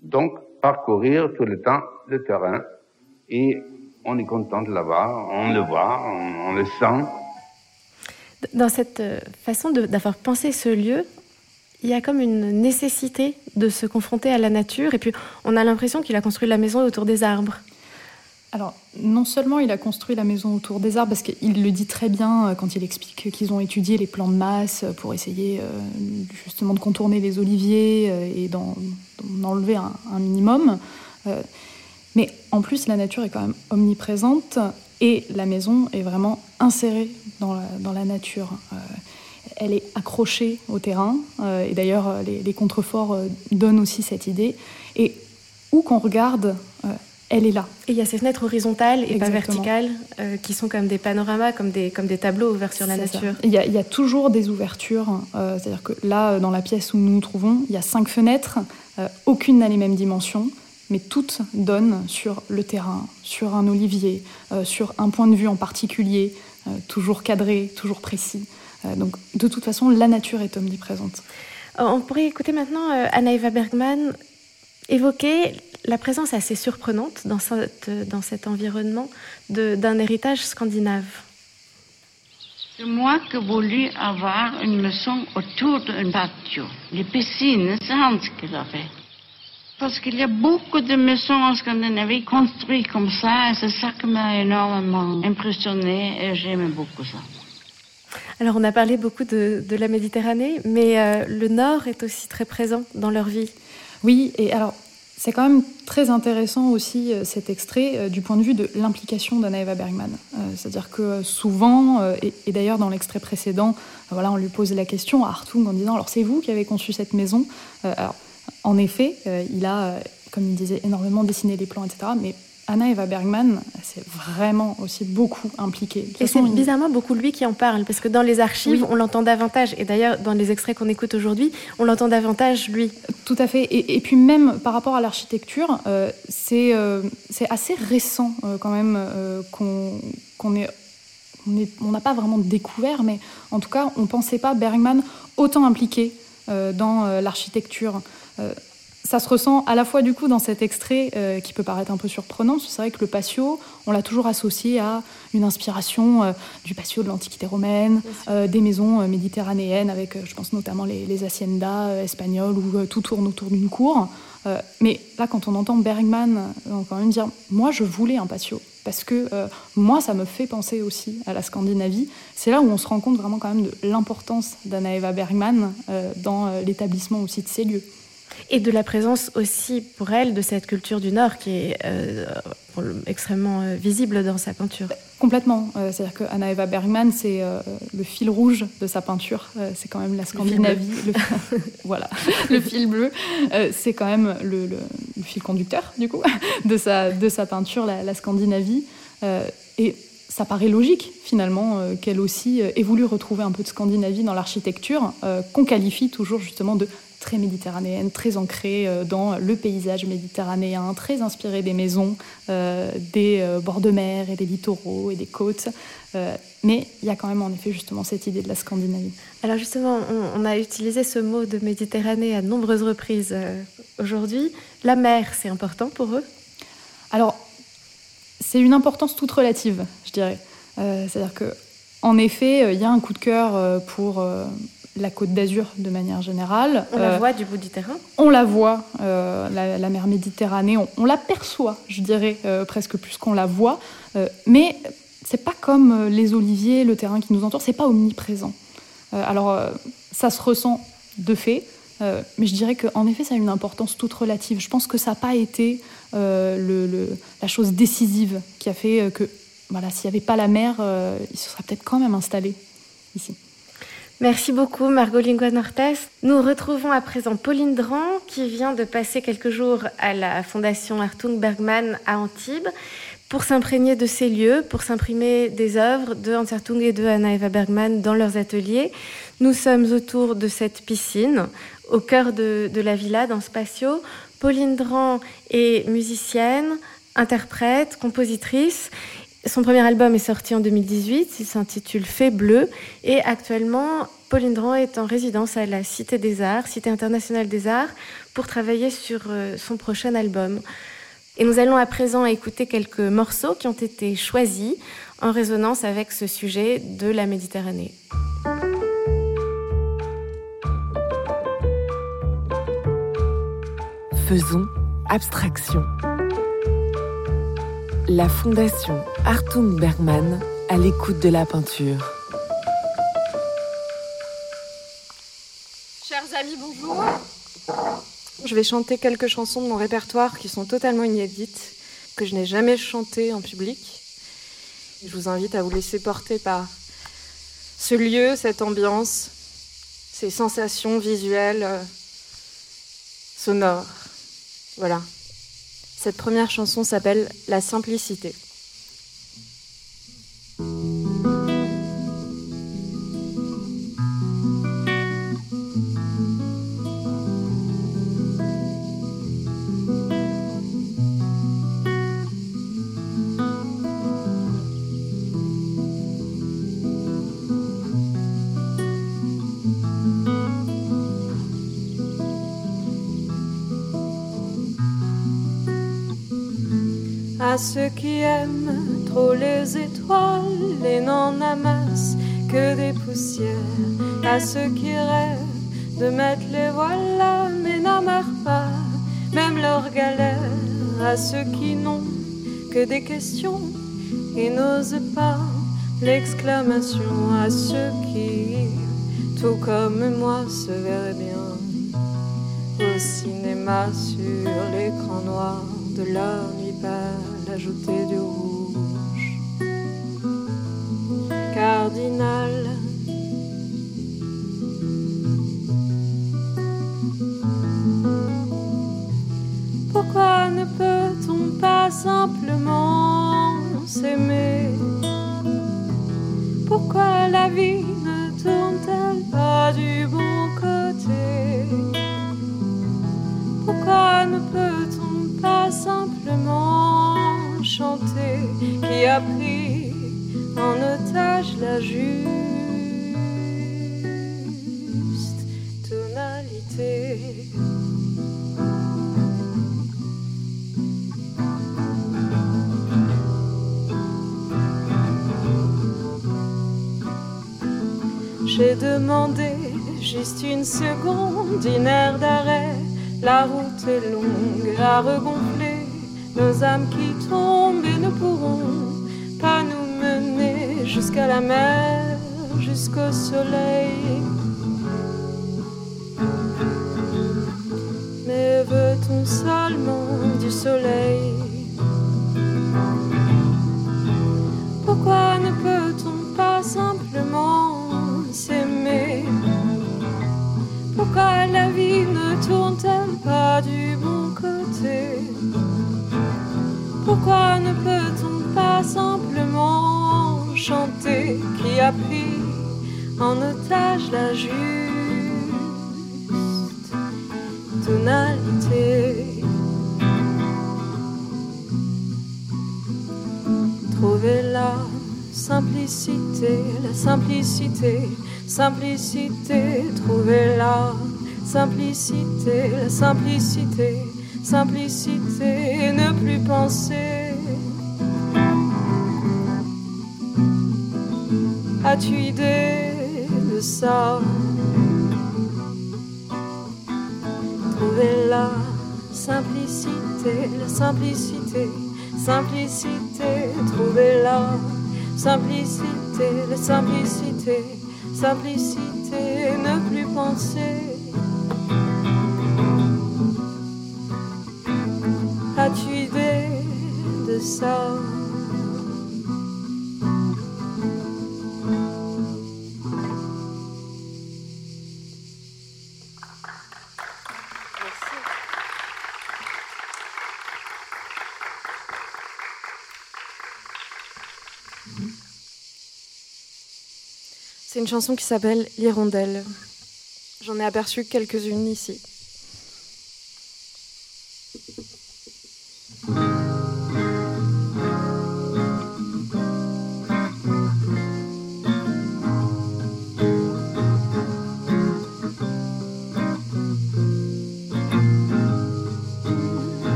Donc, parcourir tout le temps le terrain et on est content de l'avoir, on le voit, on, le sent. Dans cette euh, façon d'avoir pensé ce lieu, il y a comme une nécessité de se confronter à la nature et puis on a l'impression qu'il a construit la maison autour des arbres. Alors, non seulement il a construit la maison autour des arbres, parce qu'il le dit très bien euh, quand il explique qu'ils ont étudié les plans de masse pour essayer euh, justement de contourner les oliviers euh, et d'en enlever un, minimum. Mais en plus, la nature est quand même omniprésente et la maison est vraiment insérée dans la, nature. Elle est accrochée au terrain et d'ailleurs les, les contreforts donnent aussi cette idée. Et où qu'on regarde, elle est là. Et il y a ces fenêtres horizontales et pas verticales euh, qui sont comme des panoramas, comme des, comme des tableaux ouverts sur la nature. Il y, a, il y, a, toujours des ouvertures. Euh, c'est-à-dire que là, dans la pièce où nous nous trouvons, il y a cinq fenêtres. Euh, aucune n'a les mêmes dimensions, mais toutes donnent sur le terrain, sur un olivier, sur un point de vue en particulier, toujours cadré, toujours précis. Donc de toute façon, la nature est omniprésente. On pourrait écouter maintenant Anna-Eva Bergman évoquer la présence assez surprenante dans, dans cet environnement d'un héritage scandinave. C'est moi qui ai voulu avoir une maison autour d'un patio. Les piscines, c'est Hans qui l'a fait. Parce qu'il y a beaucoup de maisons en Scandinavie construites comme ça, et c'est ça qui m'a énormément impressionné, et j'aime beaucoup ça. Alors, on a parlé beaucoup de, de la Méditerranée, mais euh, le Nord est aussi très présent dans leur vie. Oui, et alors c'est quand même très intéressant aussi euh, cet extrait euh, du point de vue de l'implication d'Anna Eva Bergman. C'est-à-dire que souvent, et, d'ailleurs dans l'extrait précédent, voilà, on lui pose la question à Hartung en disant Alors c'est vous qui avez conçu cette maison? Alors en effet, il a, comme il disait, énormément dessiné les plans, etc. Mais Anna Eva Bergman s'est vraiment aussi beaucoup impliquée. Et c'est bizarrement beaucoup lui qui en parle, parce que dans les archives, on l'entend davantage. Et d'ailleurs, dans les extraits qu'on écoute aujourd'hui, on l'entend davantage lui. Tout à fait. Et, puis même par rapport à l'architecture, euh, euh, c'est assez récent euh, quand même qu'on est on n'a pas vraiment découvert, mais en tout cas, on ne pensait pas Bergman autant impliqué dans l'architecture ça se ressent à la fois du coup dans cet extrait euh, qui peut paraître un peu surprenant. C'est vrai que le patio, on l'a toujours associé à une inspiration euh, du patio de l'Antiquité romaine, euh, des maisons méditerranéennes avec, je pense notamment les, les haciendas espagnoles où tout tourne autour d'une cour. mais là, quand on entend Bergman, on peut quand même dire, moi je voulais un patio parce que moi ça me fait penser aussi à la Scandinavie. C'est là où on se rend compte vraiment quand même de l'importance d'Anna Eva Bergman dans l'établissement aussi de ces lieux. Et de la présence aussi pour elle de cette culture du Nord qui est euh, extrêmement euh, visible dans sa peinture. Complètement. Euh, c'est-à-dire que Anna Eva Bergman, c'est le fil rouge de sa peinture. c'est quand même la Scandinavie. Le voilà, le fil bleu. c'est quand même le, fil conducteur, du coup, de sa, de sa peinture, la, la Scandinavie. et ça paraît logique finalement qu'elle aussi ait voulu retrouver un peu de Scandinavie dans l'architecture, qu'on qualifie toujours justement de très méditerranéenne, très ancrée dans le paysage méditerranéen, très inspirée des maisons, des bords de mer et des littoraux et des côtes. mais il y a quand même en effet justement cette idée de la Scandinavie. Alors justement, on, a utilisé ce mot de Méditerranée à de nombreuses reprises aujourd'hui. La mer, c'est important pour eux? Alors, c'est une importance toute relative, je dirais. Euh, c'est-à-dire que, en effet, euh, il y a un coup de cœur euh, pour la Côte d'Azur de manière générale. On la voit du bout du terrain On la voit, la, mer Méditerranée, on, l'aperçoit, je dirais, presque plus qu'on la voit. mais c'est pas comme les oliviers, le terrain qui nous entoure, c'est pas omniprésent. alors, ça se ressent de fait. mais je dirais qu'en effet, ça a une importance toute relative. Je pense que ça n'a pas été le, la chose décisive qui a fait que voilà, s'il n'y avait pas la mer, euh, il se serait peut-être quand même installé ici. Merci beaucoup Margot Lingua Nortes. Nous retrouvons à présent Pauline Dran qui vient de passer quelques jours à la Fondation Artung Bergman à Antibes pour s'imprégner de ces lieux, pour s'imprimer des œuvres de Hans Hartung et de Anna Eva Bergman dans leurs ateliers. Nous sommes autour de cette piscine, au cœur de, de la villa, dans Spatio. Pauline Dran est musicienne, interprète, compositrice. Son premier album est sorti en 2018, il s'intitule Fait bleu et actuellement Pauline Dran est en résidence à la Cité des Arts, Cité internationale des Arts, pour travailler sur euh, son prochain album. Et nous allons à présent écouter quelques morceaux qui ont été choisis en résonance avec ce sujet de la Méditerranée. Faisons abstraction la Fondation Artung Bergman à l'écoute de la peinture. Chers amis, bonjour. Je vais chanter quelques chansons de mon répertoire qui sont totalement inédites, que je n'ai jamais chantées en public. Je vous invite à vous laisser porter par ce lieu, cette ambiance, ces sensations visuelles, euh, sonores. Voilà. Cette première chanson s'appelle La simplicité. À ceux qui aiment trop les étoiles et n'en amassent que des poussières, à ceux qui rêvent de mettre les voiles là mais n'amarrent pas. Même leurs galères, à ceux qui n'ont que des questions et n'osent pas l'exclamation, à ceux qui, tout comme moi, se verraient bien au cinéma sur l'écran noir de nuit pâle ajouter du rouge. Cardinal. J'ai demandé juste une seconde, une air d'arrêt. La route est longue à regonfler nos âmes qui tombent et ne pourront pas nous mener jusqu'à la mer, jusqu'au soleil. Mais veut-on seulement du soleil? Pourquoi ne peut-on pas simplement Pourquoi la vie ne tourne-t-elle pas du bon côté? Pourquoi ne peut-on pas simplement chanter, qui a pris en otage la juste tonalité? Trouver la simplicité, la simplicité, simplicité, trouver la simplicité, la simplicité, simplicité, ne plus penser. As-tu idée de ça? Trouver la simplicité, la simplicité, simplicité, trouver la simplicité, la simplicité, simplicité, ne plus penser. C'est une chanson qui s'appelle L'Hirondelle. J'en ai aperçu quelques-unes ici.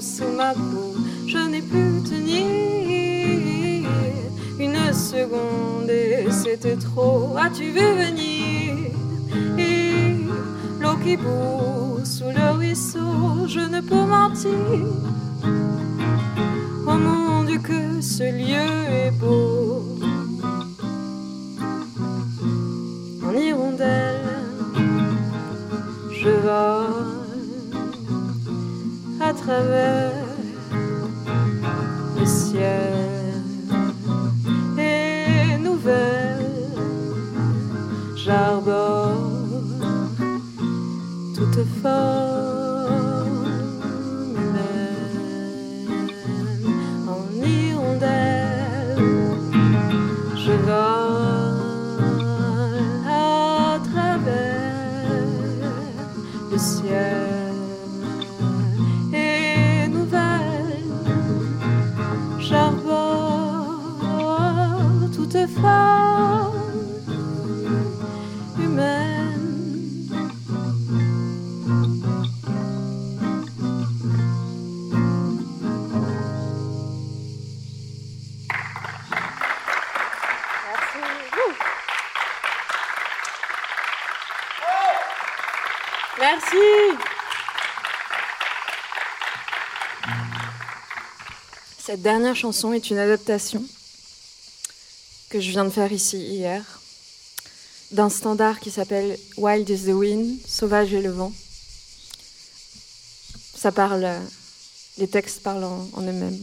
Sous ma peau Je n'ai pu tenir une seconde et c'était trop. As-tu vu venir l'eau qui bout sous le ruisseau? Je ne peux mentir. Cette dernière chanson est une adaptation que je viens de faire ici hier d'un standard qui s'appelle Wild is the Wind, Sauvage est le vent. Ça parle, les textes parlent en, en eux-mêmes.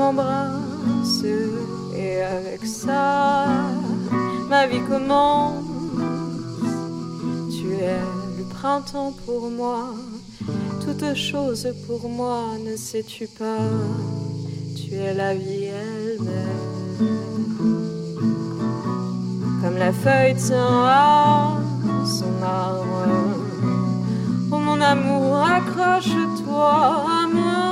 M'embrasses et avec ça ma vie commence. Tu es le printemps pour moi, toute chose pour moi, ne sais-tu pas, tu es la vie elle-même. Comme la feuille tient à son arbre, oh mon amour, accroche-toi à moi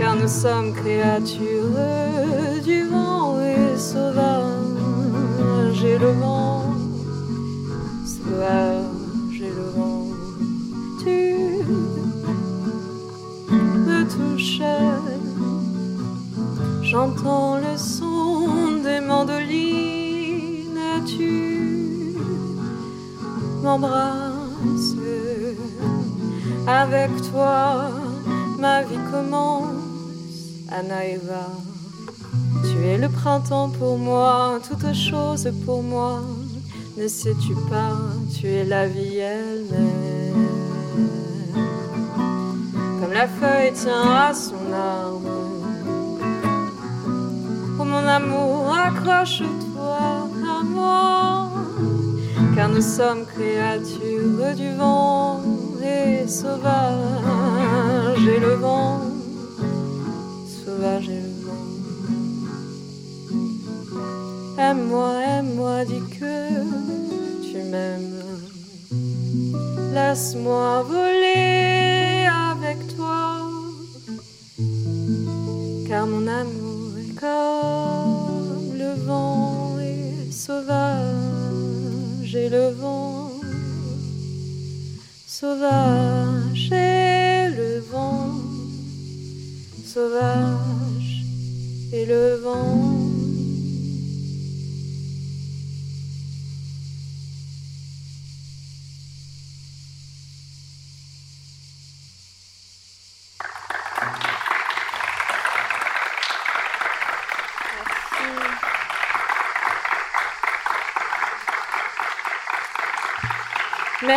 car nous sommes créatures du vent et sauvage et le vent, sauvage et le vent. Tu me touches, j'entends le son des mandolines, tu m'embrasses avec toi ma vie commence. Anaïva. Tu es le printemps pour moi, toute chose pour moi. Ne sais-tu pas, tu es la vie elle-même. Comme la feuille tient à son arbre. Oh mon amour, accroche-toi à moi. Car nous sommes créatures du vent et sauvage et le vent Aime-moi, aime-moi, dis que tu m'aimes. Laisse-moi voler avec toi, car mon amour est comme le vent et sauvage et le vent sauvage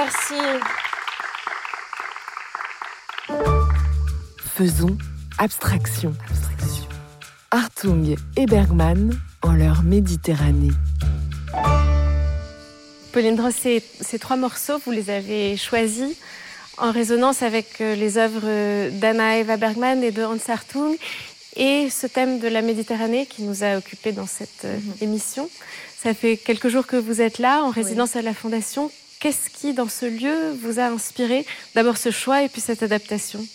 Merci. Faisons abstraction. Hartung et Bergman en leur Méditerranée. Pauline Dross, ces, ces trois morceaux, vous les avez choisis en résonance avec euh, les œuvres d'Anna Eva Bergman et de Hans Hartung et ce thème de la Méditerranée qui nous a occupés dans cette euh, émission. Ça fait quelques jours que vous êtes là, en résidence à la Fondation. Qu'est-ce qui, dans ce lieu, vous a inspiré d'abord ce choix et puis cette adaptation?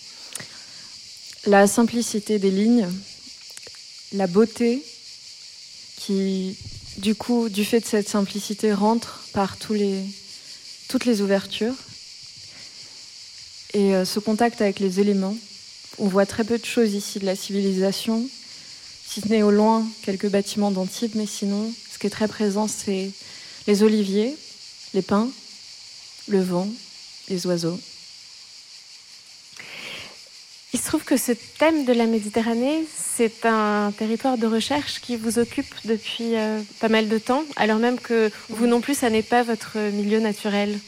La simplicité des lignes, la beauté qui, du coup, du fait de cette simplicité, rentre par tous les, toutes les ouvertures. Et euh, ce contact avec les éléments. On voit très peu de choses ici de la civilisation, si ce n'est au loin quelques bâtiments d'Antibes, mais sinon, ce qui est très présent, c'est les oliviers, les pins, le vent, les oiseaux. Il se trouve que ce thème de la Méditerranée, c'est un territoire de recherche qui vous occupe depuis euh, pas mal de temps, alors même que vous non plus, ça n'est pas votre milieu naturel.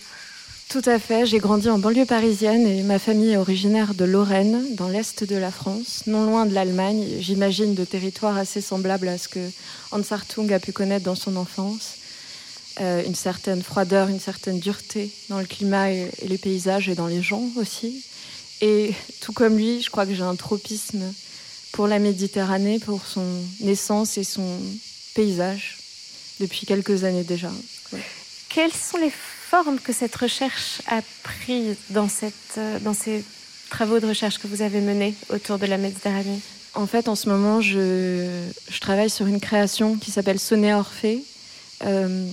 Tout à fait, j'ai grandi en banlieue parisienne et ma famille est originaire de Lorraine, dans l'est de la France, non loin de l'Allemagne, j'imagine de territoires assez semblables à ce que Hans Hartung a pu connaître dans son enfance. Euh, une certaine froideur, une certaine dureté dans le climat et, et les paysages et dans les gens aussi. Et tout comme lui, je crois que j'ai un tropisme pour la Méditerranée, pour son essence et son paysage depuis quelques années déjà. Ouais. Quelles sont les formes que cette recherche a prises dans, cette, dans ces travaux de recherche que vous avez menés autour de la Méditerranée? En fait, en ce moment, je, je travaille sur une création qui s'appelle Sonnet Orphée, euh,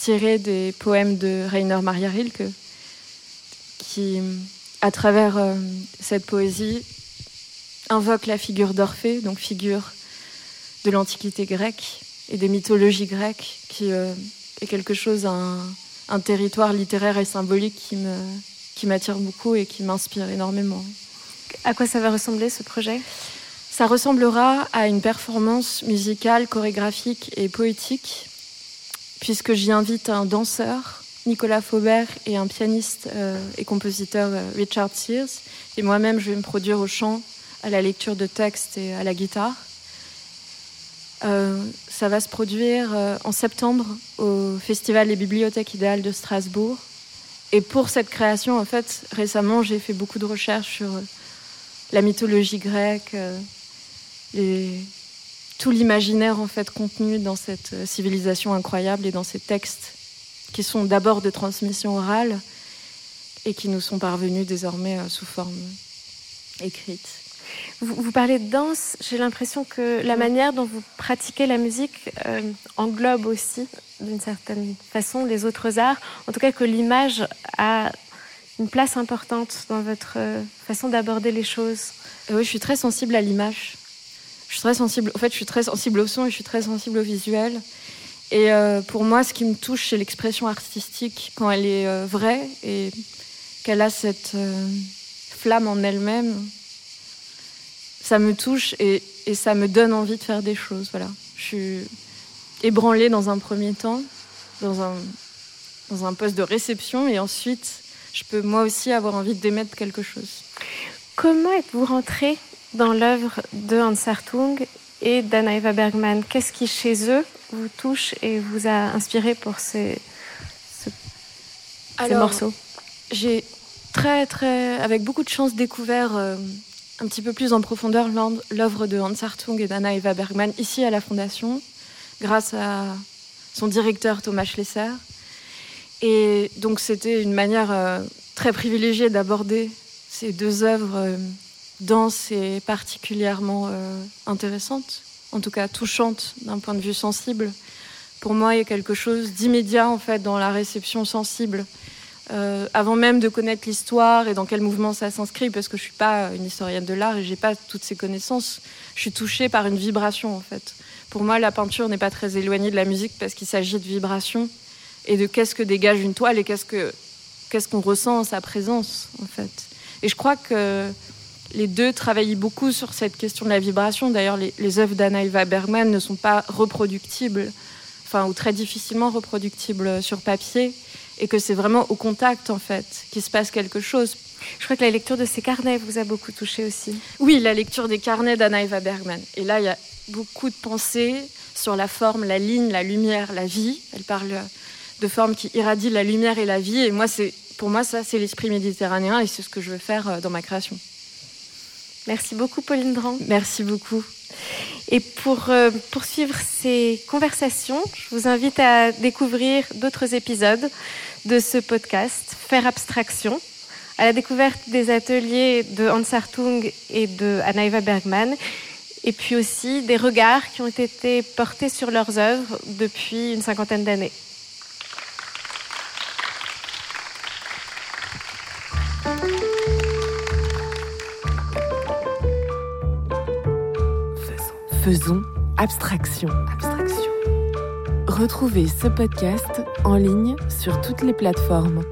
tirée des poèmes de Rainer Maria Rilke, qui, à travers euh, cette poésie, invoque la figure d'Orphée, donc figure de l'Antiquité grecque et des mythologies grecques, qui euh, est quelque chose, un, un, territoire littéraire et symbolique qui me qui m'attire beaucoup et qui m'inspire énormément. À quoi ça va ressembler ce projet? Ça ressemblera à une performance musicale, chorégraphique et poétique, puisque j'y invite un danseur, Nicolas Faubert, et un pianiste euh, et compositeur, euh, Richard Sears. Et moi-même, je vais me produire au chant, à la lecture de textes et à la guitare. Euh, ça va se produire en septembre au Festival des bibliothèques idéales de Strasbourg. Et pour cette création, en fait, récemment, j'ai fait beaucoup de recherches sur la mythologie grecque, les... tout l'imaginaire en fait contenu dans cette civilisation incroyable et dans ces textes qui sont d'abord de transmission orale et qui nous sont parvenus désormais sous forme écrite. Vous, vous, parlez de danse, j'ai l'impression que la manière dont vous pratiquez la musique euh, englobe aussi, d'une certaine façon, les autres arts. En tout cas, que l'image a une place importante dans votre euh, façon d'aborder les choses. Euh, oui, je suis très sensible à l'image. Je suis très sensible. En fait, je suis très sensible au son et je suis très sensible au visuel. Et euh, pour moi, ce qui me touche, c'est l'expression artistique quand elle est euh, vraie et qu'elle a cette euh, flamme en elle-même ça me touche et, ça me donne envie de faire des choses. Voilà. Je suis ébranlée dans un premier temps, dans un, dans un poste de réception, et ensuite, je peux moi aussi avoir envie d'émettre quelque chose. Comment êtes-vous rentrée dans l'œuvre de Hans Hartung et d'Anna Eva Bergman Qu'est-ce qui, chez eux, vous touche et vous a inspiré pour ces, ce, Alors, ces morceaux? J'ai très, très, avec beaucoup de chance, découvert. Euh, un petit peu plus en profondeur l'œuvre de Hans Hartung et d'Anna Eva Bergman ici à la Fondation, grâce à son directeur Thomas Schlesser. Et donc c'était une manière euh, très privilégiée d'aborder ces deux œuvres euh, denses et particulièrement euh, intéressantes, en tout cas touchantes d'un point de vue sensible. Pour moi, il y a quelque chose d'immédiat en fait dans la réception sensible euh, avant même de connaître l'histoire et dans quel mouvement ça s'inscrit, parce que je suis pas une historienne de l'art et j'ai pas toutes ces connaissances. Je suis touchée par une vibration en fait. Pour moi, la peinture n'est pas très éloignée de la musique parce qu'il s'agit de vibration et de qu'est-ce que dégage une toile et qu'est-ce que qu'est-ce qu'on ressent en sa présence en fait. Et je crois que les deux travaillent beaucoup sur cette question de la vibration. D'ailleurs, les, les œuvres d'Anna Eva Bergman ne sont pas reproductibles, enfin ou très difficilement reproductibles sur papier et que c'est vraiment au contact en fait qu'il se passe quelque chose. Je crois que la lecture de ces carnets vous a beaucoup touché aussi. Oui, la lecture des carnets d'Anna Eva Bergman. Et là, il y a beaucoup de pensées sur la forme, la ligne, la lumière, la vie. Elle parle de formes qui irradient la lumière et la vie. Et moi, c'est pour moi, ça, c'est l'esprit méditerranéen et c'est ce que je veux faire euh, dans ma création. Merci beaucoup, Pauline Dran. Merci beaucoup. Et pour euh, poursuivre ces conversations, je vous invite à découvrir d'autres épisodes de ce podcast, Faire abstraction, à la découverte des ateliers de Hans Hartung et de Anna Eva Bergman, et puis aussi des regards qui ont été portés sur leurs œuvres depuis une cinquantaine d'années. Faisons abstraction. abstraction. Retrouvez ce podcast en ligne sur toutes les plateformes.